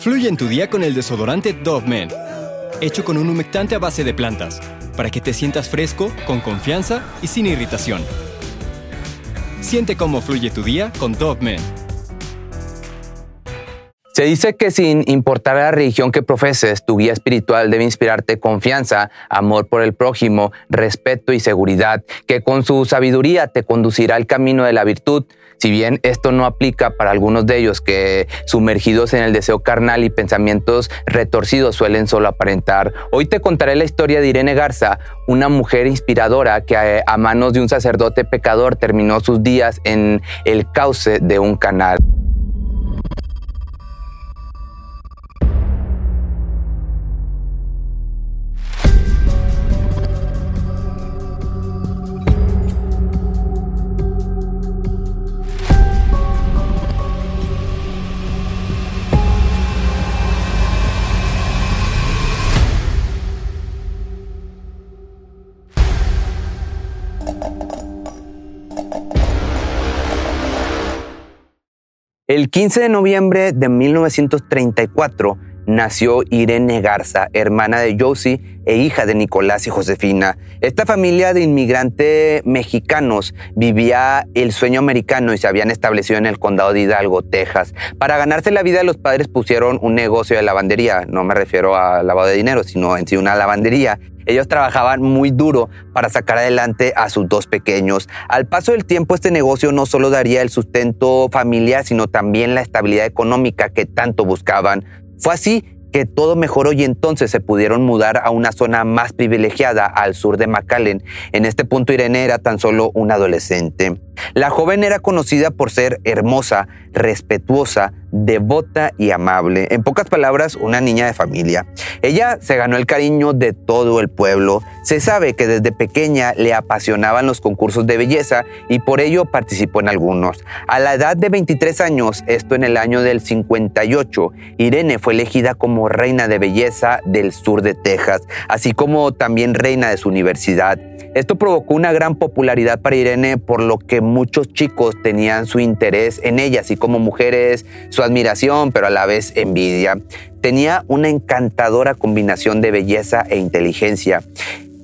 Fluye en tu día con el desodorante Dove Men, hecho con un humectante a base de plantas, para que te sientas fresco, con confianza y sin irritación. Siente cómo fluye tu día con Dove Men. Se dice que sin importar la religión que profeses, tu guía espiritual debe inspirarte confianza, amor por el prójimo, respeto y seguridad, que con su sabiduría te conducirá al camino de la virtud. Si bien esto no aplica para algunos de ellos que sumergidos en el deseo carnal y pensamientos retorcidos suelen solo aparentar, hoy te contaré la historia de Irene Garza, una mujer inspiradora que a, manos de un sacerdote pecador terminó sus días en el cauce de un canal. El 15 de noviembre de 1934 nació Irene Garza, hermana de Josie e hija de Nicolás y Josefina. Esta familia de inmigrantes mexicanos vivía el sueño americano y se habían establecido en el condado de Hidalgo, Texas. Para ganarse la vida los padres pusieron un negocio de lavandería, no me refiero a lavado de dinero, sino en sí una lavandería. Ellos trabajaban muy duro para sacar adelante a sus dos pequeños. Al paso del tiempo, este negocio no solo daría el sustento familiar, sino también la estabilidad económica que tanto buscaban. Fue así que todo mejoró y entonces se pudieron mudar a una zona más privilegiada al sur de McAllen. En este punto Irene era tan solo una adolescente. La joven era conocida por ser hermosa, respetuosa, devota y amable. En pocas palabras, una niña de familia. Ella se ganó el cariño de todo el pueblo. Se sabe que desde pequeña le apasionaban los concursos de belleza y por ello participó en algunos. A la edad de 23 años, esto en el año del 58, Irene fue elegida como reina de belleza del sur de Texas, así como también reina de su universidad. Esto provocó una gran popularidad para Irene, por lo que muchos chicos tenían su interés en ella, así como mujeres, su admiración, pero a la vez envidia. Tenía una encantadora combinación de belleza e inteligencia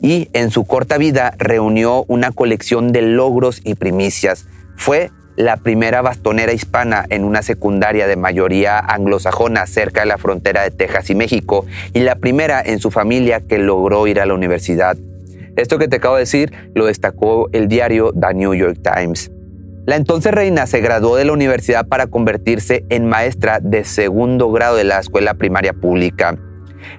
y en su corta vida reunió una colección de logros y primicias. Fue la primera bastonera hispana en una secundaria de mayoría anglosajona cerca de la frontera de Texas y México y la primera en su familia que logró ir a la universidad. Esto que te acabo de decir lo destacó el diario The New York Times. La entonces reina se graduó de la universidad para convertirse en maestra de segundo grado de la escuela primaria pública.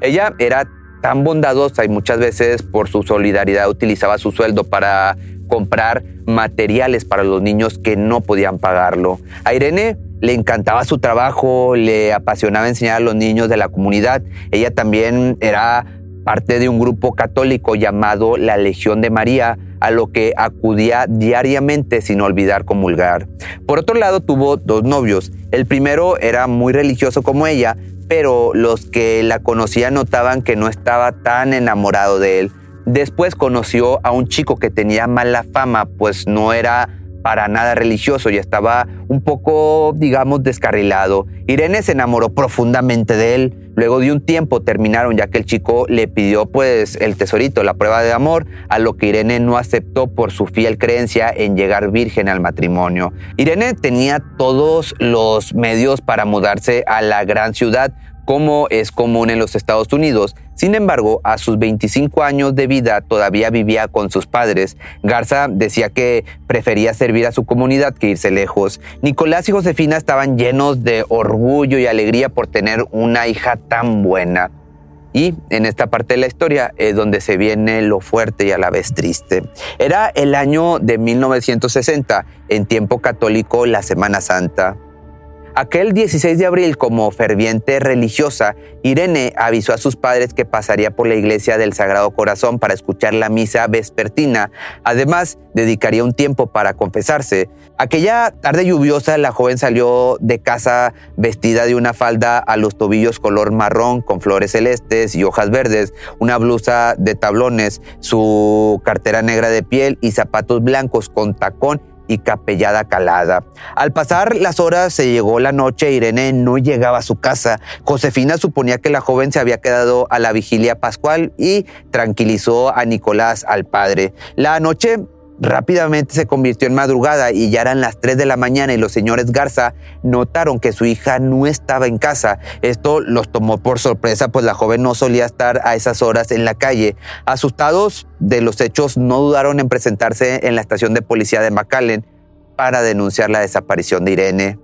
Ella era tan bondadosa y muchas veces por su solidaridad utilizaba su sueldo para comprar materiales para los niños que no podían pagarlo. A Irene le encantaba su trabajo, le apasionaba enseñar a los niños de la comunidad. Ella también era parte de un grupo católico llamado la Legión de María, a lo que acudía diariamente sin olvidar comulgar. Por otro lado, tuvo dos novios. El primero era muy religioso como ella, pero los que la conocían notaban que no estaba tan enamorado de él. Después conoció a un chico que tenía mala fama, pues no era para nada religioso y estaba un poco, digamos, descarrilado. Irene se enamoró profundamente de él. Luego de un tiempo terminaron ya que el chico le pidió pues el tesorito, la prueba de amor, a lo que Irene no aceptó por su fiel creencia en llegar virgen al matrimonio. Irene tenía todos los medios para mudarse a la gran ciudad, como es común en los Estados Unidos. Sin embargo, a sus 25 años de vida todavía vivía con sus padres. Garza decía que prefería servir a su comunidad que irse lejos. Nicolás y Josefina estaban llenos de orgullo y alegría por tener una hija tan buena. Y en esta parte de la historia es donde se viene lo fuerte y a la vez triste. Era el año de 1960, en tiempo católico, la Semana Santa. Aquel 16 de abril, como ferviente religiosa, Irene avisó a sus padres que pasaría por la iglesia del Sagrado Corazón para escuchar la misa vespertina. Además, dedicaría un tiempo para confesarse. Aquella tarde lluviosa, la joven salió de casa vestida de una falda a los tobillos color marrón con flores celestes y hojas verdes, una blusa de tablones, su cartera negra de piel y zapatos blancos con tacón y capellada calada. Al pasar las horas se llegó la noche, Irene no llegaba a su casa. Josefina suponía que la joven se había quedado a la vigilia pascual y tranquilizó a Nicolás, al padre. La noche Rápidamente se convirtió en madrugada y ya eran las 3 de la mañana y los señores Garza notaron que su hija no estaba en casa. Esto los tomó por sorpresa, pues la joven no solía estar a esas horas en la calle. Asustados de los hechos, no dudaron en presentarse en la estación de policía de McAllen para denunciar la desaparición de Irene.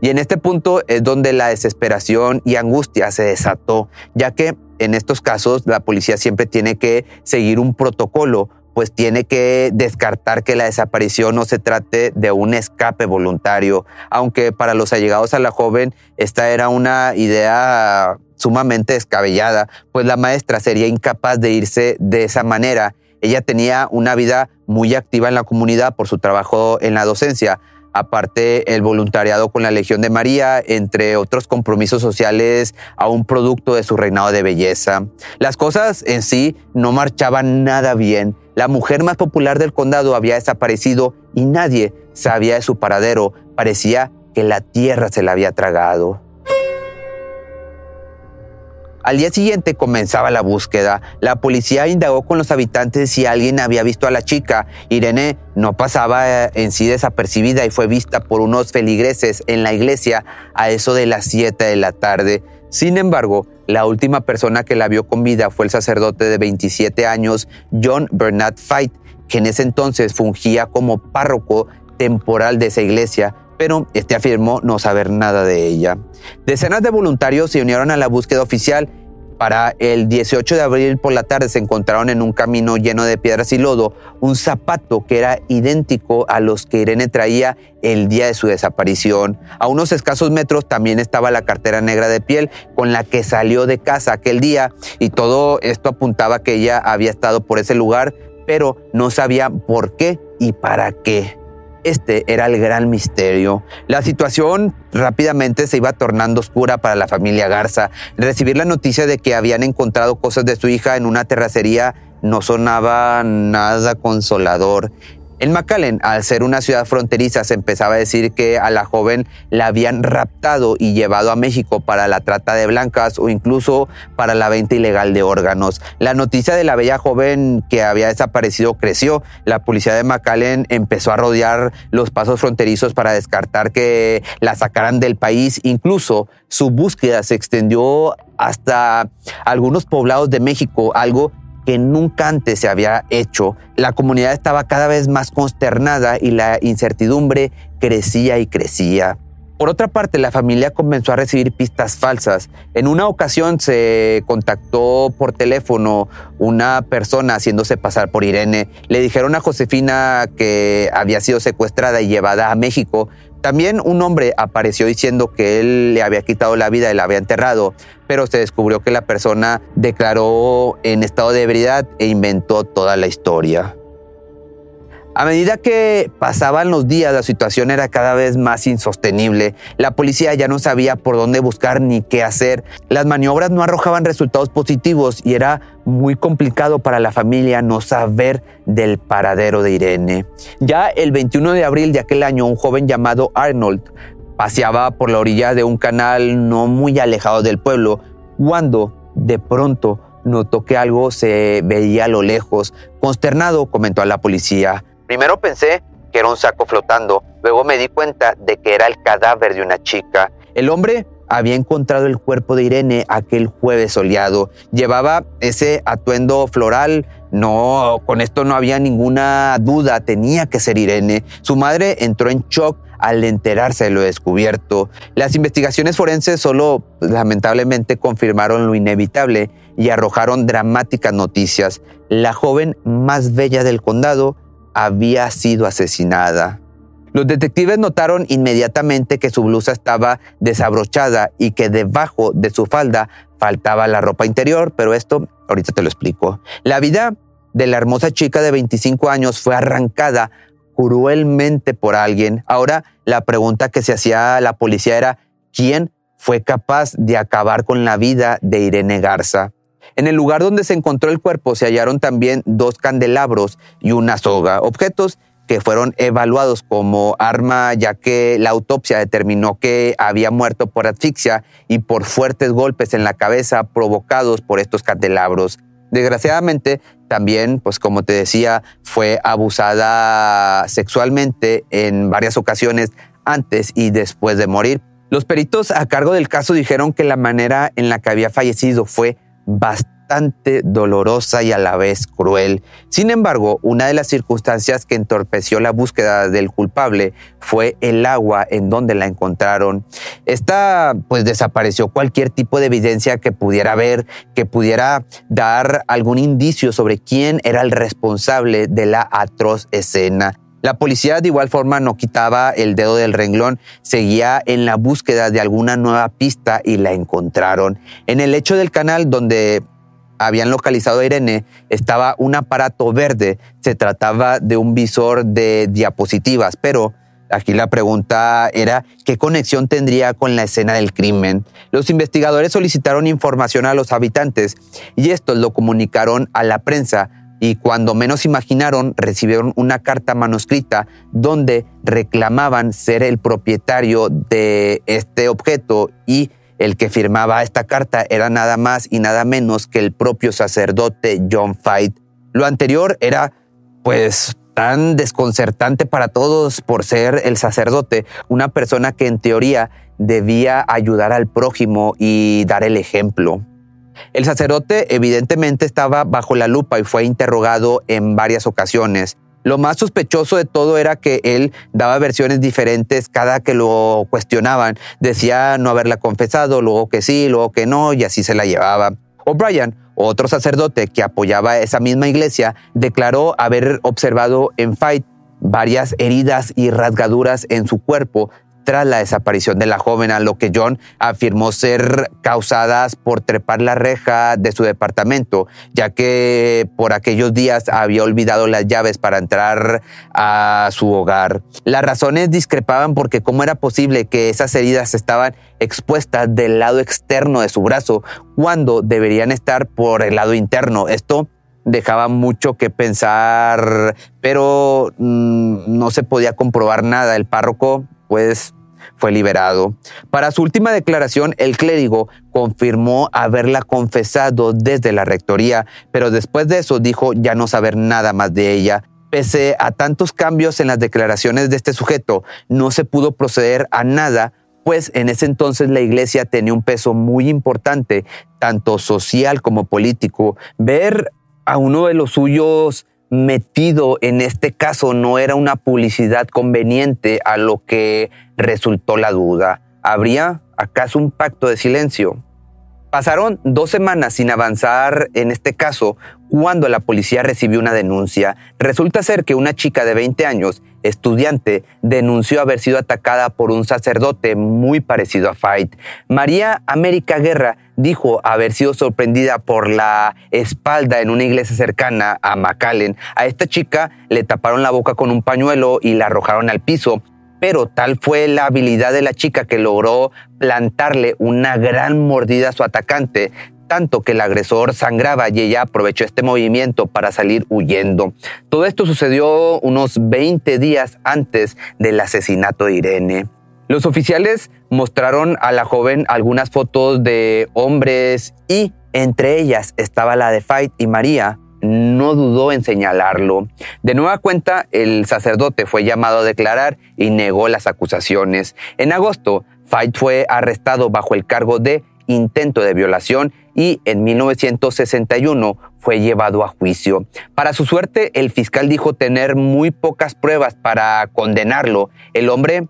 Y en este punto es donde la desesperación y angustia se desató, ya que en estos casos la policía siempre tiene que seguir un protocolo pues tiene que descartar que la desaparición no se trate de un escape voluntario, aunque para los allegados a la joven esta era una idea sumamente descabellada, pues la maestra sería incapaz de irse de esa manera. Ella tenía una vida muy activa en la comunidad por su trabajo en la docencia, aparte el voluntariado con la Legión de María, entre otros compromisos sociales a un producto de su reinado de belleza. Las cosas en sí no marchaban nada bien la mujer más popular del condado había desaparecido y nadie sabía de su paradero. Parecía que la tierra se la había tragado. Al día siguiente comenzaba la búsqueda. La policía indagó con los habitantes si alguien había visto a la chica. Irene no pasaba eh, en sí desapercibida y fue vista por unos feligreses en la iglesia a eso de las 7 de la tarde. Sin embargo, la última persona que la vio con vida fue el sacerdote de 27 años, John Bernard Fight, que en ese entonces fungía como párroco temporal de esa iglesia, pero este afirmó no saber nada de ella. Decenas de voluntarios se unieron a la búsqueda oficial para el 18 de abril por la tarde se encontraron en un camino lleno de piedras y lodo un zapato que era idéntico a los que Irene traía el día de su desaparición. A unos escasos metros también estaba la cartera negra de piel con la que salió de casa aquel día y todo esto apuntaba que ella había estado por ese lugar, pero no sabía por qué y para qué. Este era el gran misterio. La situación rápidamente se iba tornando oscura para la familia Garza. Recibir la noticia de que habían encontrado cosas de su hija en una terracería no sonaba nada consolador. En McAllen, al ser una ciudad fronteriza, se empezaba a decir que a la joven la habían raptado y llevado a México para la trata de blancas o incluso para la venta ilegal de órganos. La noticia de la bella joven que había desaparecido creció. La policía de McAllen empezó a rodear los pasos fronterizos para descartar que la sacaran del país. Incluso su búsqueda se extendió hasta algunos poblados de México, algo que nunca antes se había hecho. La comunidad estaba cada vez más consternada y la incertidumbre crecía y crecía. Por otra parte, la familia comenzó a recibir pistas falsas. En una ocasión se contactó por teléfono una persona haciéndose pasar por Irene. Le dijeron a Josefina que había sido secuestrada y llevada a México, también un hombre apareció diciendo que él le había quitado la vida y la había enterrado, pero se descubrió que la persona declaró en estado de ebriedad e inventó toda la historia. A medida que pasaban los días, la situación era cada vez más insostenible. La policía ya no sabía por dónde buscar ni qué hacer. Las maniobras no arrojaban resultados positivos y era muy complicado para la familia no saber del paradero de Irene. Ya el 21 de abril de aquel año, un joven llamado Arnold paseaba por la orilla de un canal no muy alejado del pueblo cuando de pronto notó que algo se veía a lo lejos. Consternado, comentó a la policía. Primero pensé que era un saco flotando, luego me di cuenta de que era el cadáver de una chica. El hombre había encontrado el cuerpo de Irene aquel jueves soleado. Llevaba ese atuendo floral. No, con esto no había ninguna duda, tenía que ser Irene. Su madre entró en shock al enterarse de lo descubierto. Las investigaciones forenses solo lamentablemente confirmaron lo inevitable y arrojaron dramáticas noticias. La joven más bella del condado había sido asesinada. Los detectives notaron inmediatamente que su blusa estaba desabrochada y que debajo de su falda faltaba la ropa interior, pero esto ahorita te lo explico. La vida de la hermosa chica de 25 años fue arrancada cruelmente por alguien. Ahora la pregunta que se hacía la policía era, ¿quién fue capaz de acabar con la vida de Irene Garza? En el lugar donde se encontró el cuerpo se hallaron también dos candelabros y una soga, objetos que fueron evaluados como arma ya que la autopsia determinó que había muerto por asfixia y por fuertes golpes en la cabeza provocados por estos candelabros. Desgraciadamente, también, pues como te decía, fue abusada sexualmente en varias ocasiones antes y después de morir. Los peritos a cargo del caso dijeron que la manera en la que había fallecido fue bastante dolorosa y a la vez cruel. Sin embargo, una de las circunstancias que entorpeció la búsqueda del culpable fue el agua en donde la encontraron. Esta pues desapareció cualquier tipo de evidencia que pudiera ver, que pudiera dar algún indicio sobre quién era el responsable de la atroz escena. La policía de igual forma no quitaba el dedo del renglón, seguía en la búsqueda de alguna nueva pista y la encontraron. En el lecho del canal donde habían localizado a Irene estaba un aparato verde. Se trataba de un visor de diapositivas, pero aquí la pregunta era qué conexión tendría con la escena del crimen. Los investigadores solicitaron información a los habitantes y estos lo comunicaron a la prensa y cuando menos imaginaron recibieron una carta manuscrita donde reclamaban ser el propietario de este objeto y el que firmaba esta carta era nada más y nada menos que el propio sacerdote John Fight. Lo anterior era, pues, tan desconcertante para todos por ser el sacerdote, una persona que en teoría debía ayudar al prójimo y dar el ejemplo. El sacerdote evidentemente estaba bajo la lupa y fue interrogado en varias ocasiones. Lo más sospechoso de todo era que él daba versiones diferentes cada que lo cuestionaban. Decía no haberla confesado, luego que sí, luego que no, y así se la llevaba. O'Brien, otro sacerdote que apoyaba esa misma iglesia, declaró haber observado en Fight varias heridas y rasgaduras en su cuerpo tras la desaparición de la joven, a lo que John afirmó ser causadas por trepar la reja de su departamento, ya que por aquellos días había olvidado las llaves para entrar a su hogar. Las razones discrepaban porque cómo era posible que esas heridas estaban expuestas del lado externo de su brazo cuando deberían estar por el lado interno. Esto dejaba mucho que pensar, pero mm, no se podía comprobar nada. El párroco pues fue liberado. Para su última declaración, el clérigo confirmó haberla confesado desde la rectoría, pero después de eso dijo ya no saber nada más de ella. Pese a tantos cambios en las declaraciones de este sujeto, no se pudo proceder a nada, pues en ese entonces la iglesia tenía un peso muy importante, tanto social como político. Ver a uno de los suyos metido en este caso no era una publicidad conveniente a lo que resultó la duda. ¿Habría acaso un pacto de silencio? Pasaron dos semanas sin avanzar en este caso cuando la policía recibió una denuncia. Resulta ser que una chica de 20 años, estudiante, denunció haber sido atacada por un sacerdote muy parecido a Fight. María América Guerra dijo haber sido sorprendida por la espalda en una iglesia cercana a McAllen. A esta chica le taparon la boca con un pañuelo y la arrojaron al piso pero tal fue la habilidad de la chica que logró plantarle una gran mordida a su atacante, tanto que el agresor sangraba y ella aprovechó este movimiento para salir huyendo. Todo esto sucedió unos 20 días antes del asesinato de Irene. Los oficiales mostraron a la joven algunas fotos de hombres y entre ellas estaba la de Fight y María, no dudó en señalarlo. De nueva cuenta, el sacerdote fue llamado a declarar y negó las acusaciones. En agosto, Fight fue arrestado bajo el cargo de intento de violación y en 1961 fue llevado a juicio. Para su suerte, el fiscal dijo tener muy pocas pruebas para condenarlo. El hombre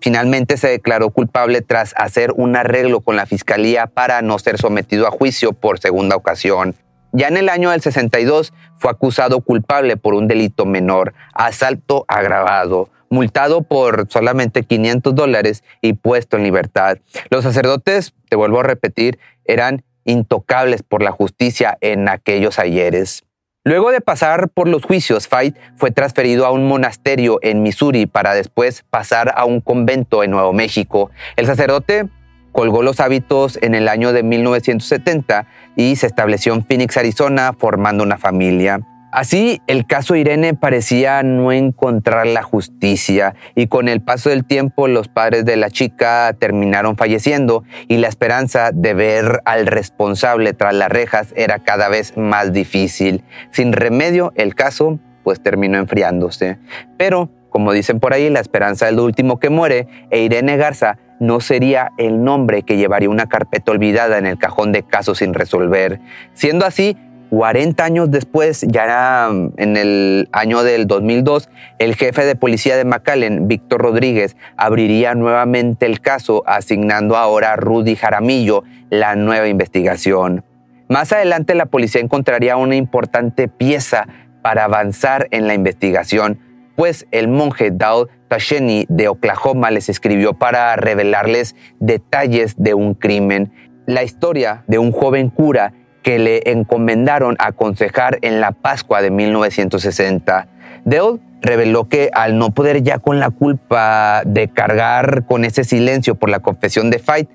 finalmente se declaró culpable tras hacer un arreglo con la fiscalía para no ser sometido a juicio por segunda ocasión. Ya en el año del 62 fue acusado culpable por un delito menor, asalto agravado, multado por solamente 500 dólares y puesto en libertad. Los sacerdotes, te vuelvo a repetir, eran intocables por la justicia en aquellos ayeres. Luego de pasar por los juicios, Fight fue transferido a un monasterio en Missouri para después pasar a un convento en Nuevo México. El sacerdote colgó los hábitos en el año de 1970 y se estableció en Phoenix, Arizona, formando una familia. Así, el caso Irene parecía no encontrar la justicia y con el paso del tiempo los padres de la chica terminaron falleciendo y la esperanza de ver al responsable tras las rejas era cada vez más difícil. Sin remedio, el caso pues terminó enfriándose. Pero, como dicen por ahí, la esperanza es lo último que muere e Irene Garza no sería el nombre que llevaría una carpeta olvidada en el cajón de casos sin resolver. Siendo así, 40 años después, ya en el año del 2002, el jefe de policía de McAllen, Víctor Rodríguez, abriría nuevamente el caso, asignando ahora a Rudy Jaramillo la nueva investigación. Más adelante la policía encontraría una importante pieza para avanzar en la investigación, pues el monje Dao Tasheni de Oklahoma les escribió para revelarles detalles de un crimen, la historia de un joven cura que le encomendaron aconsejar en la Pascua de 1960. Dale reveló que al no poder ya con la culpa de cargar con ese silencio por la confesión de Fight,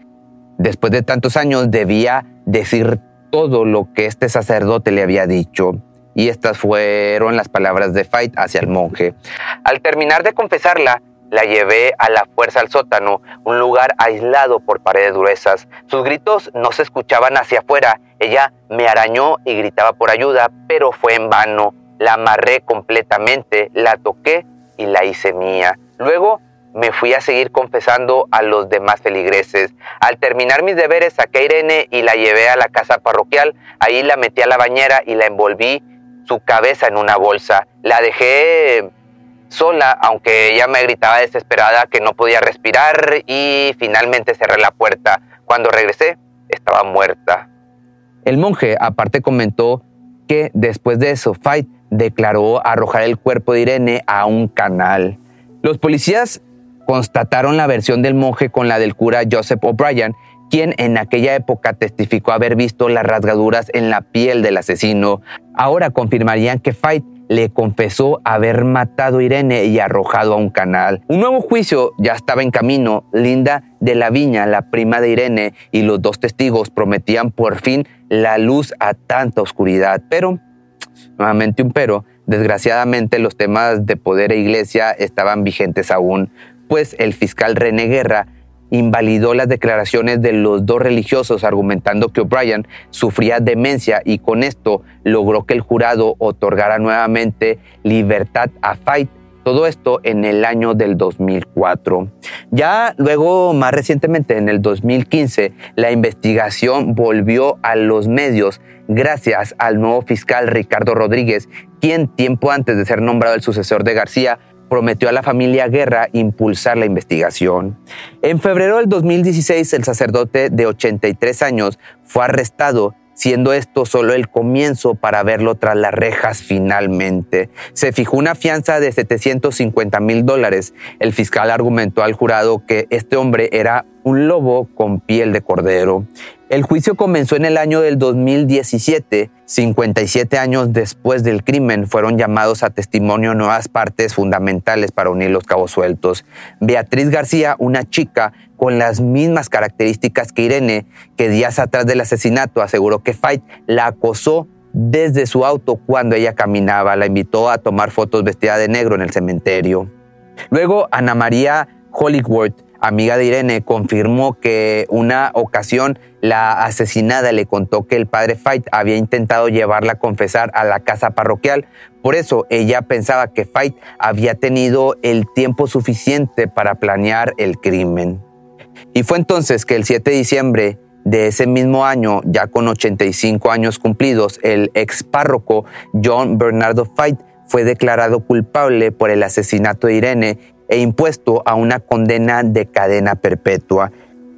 después de tantos años debía decir todo lo que este sacerdote le había dicho. Y estas fueron las palabras de Fight hacia el monje. Al terminar de confesarla, la llevé a la fuerza al sótano, un lugar aislado por paredes gruesas. Sus gritos no se escuchaban hacia afuera. Ella me arañó y gritaba por ayuda, pero fue en vano. La amarré completamente, la toqué y la hice mía. Luego me fui a seguir confesando a los demás feligreses. Al terminar mis deberes saqué a Irene y la llevé a la casa parroquial. Ahí la metí a la bañera y la envolví su cabeza en una bolsa. La dejé sola, aunque ella me gritaba desesperada que no podía respirar y finalmente cerré la puerta. Cuando regresé, estaba muerta. El monje aparte comentó que después de eso, Fight declaró arrojar el cuerpo de Irene a un canal. Los policías constataron la versión del monje con la del cura Joseph O'Brien, quien en aquella época testificó haber visto las rasgaduras en la piel del asesino. Ahora confirmarían que Fight le confesó haber matado a Irene y arrojado a un canal. Un nuevo juicio ya estaba en camino. Linda de la Viña, la prima de Irene, y los dos testigos prometían por fin la luz a tanta oscuridad. Pero, nuevamente un pero, desgraciadamente los temas de poder e iglesia estaban vigentes aún, pues el fiscal René Guerra invalidó las declaraciones de los dos religiosos argumentando que O'Brien sufría demencia y con esto logró que el jurado otorgara nuevamente libertad a Fight. Todo esto en el año del 2004. Ya luego, más recientemente, en el 2015, la investigación volvió a los medios gracias al nuevo fiscal Ricardo Rodríguez, quien tiempo antes de ser nombrado el sucesor de García prometió a la familia Guerra impulsar la investigación. En febrero del 2016, el sacerdote de 83 años fue arrestado siendo esto solo el comienzo para verlo tras las rejas finalmente. Se fijó una fianza de 750 mil dólares. El fiscal argumentó al jurado que este hombre era un lobo con piel de cordero. El juicio comenzó en el año del 2017. 57 años después del crimen fueron llamados a testimonio nuevas partes fundamentales para unir los cabos sueltos. Beatriz García, una chica con las mismas características que Irene, que días atrás del asesinato aseguró que Fight la acosó desde su auto cuando ella caminaba. La invitó a tomar fotos vestida de negro en el cementerio. Luego, Ana María Hollywood amiga de Irene, confirmó que una ocasión la asesinada le contó que el padre Fight había intentado llevarla a confesar a la casa parroquial. Por eso ella pensaba que Fight había tenido el tiempo suficiente para planear el crimen. Y fue entonces que el 7 de diciembre de ese mismo año, ya con 85 años cumplidos, el ex párroco John Bernardo Fight fue declarado culpable por el asesinato de Irene e impuesto a una condena de cadena perpetua.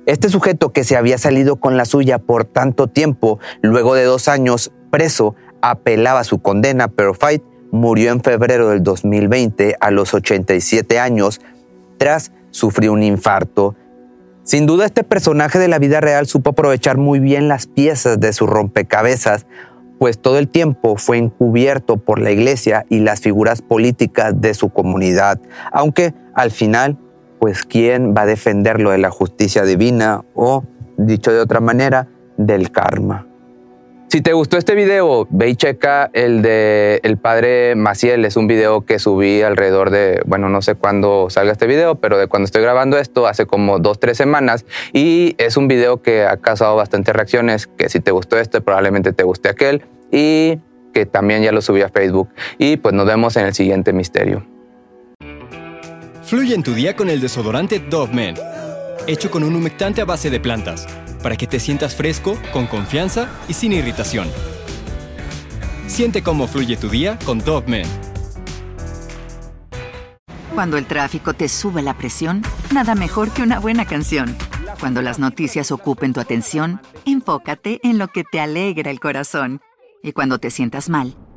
Este sujeto que se había salido con la suya por tanto tiempo, luego de dos años preso, apelaba su condena, pero Fight murió en febrero del 2020 a los 87 años tras sufrir un infarto. Sin duda este personaje de la vida real supo aprovechar muy bien las piezas de su rompecabezas, pues todo el tiempo fue encubierto por la iglesia y las figuras políticas de su comunidad, aunque al final, pues quién va a defenderlo de la justicia divina o, dicho de otra manera, del karma. Si te gustó este video, ve y checa el de el padre Maciel. Es un video que subí alrededor de, bueno, no sé cuándo salga este video, pero de cuando estoy grabando esto, hace como dos, tres semanas. Y es un video que ha causado bastantes reacciones, que si te gustó este, probablemente te guste aquel. Y que también ya lo subí a Facebook. Y pues nos vemos en el siguiente misterio. Fluye en tu día con el desodorante Dove Men, hecho con un humectante a base de plantas para que te sientas fresco, con confianza y sin irritación. Siente cómo fluye tu día con Dove Men. Cuando el tráfico te sube la presión, nada mejor que una buena canción. Cuando las noticias ocupen tu atención, enfócate en lo que te alegra el corazón. Y cuando te sientas mal,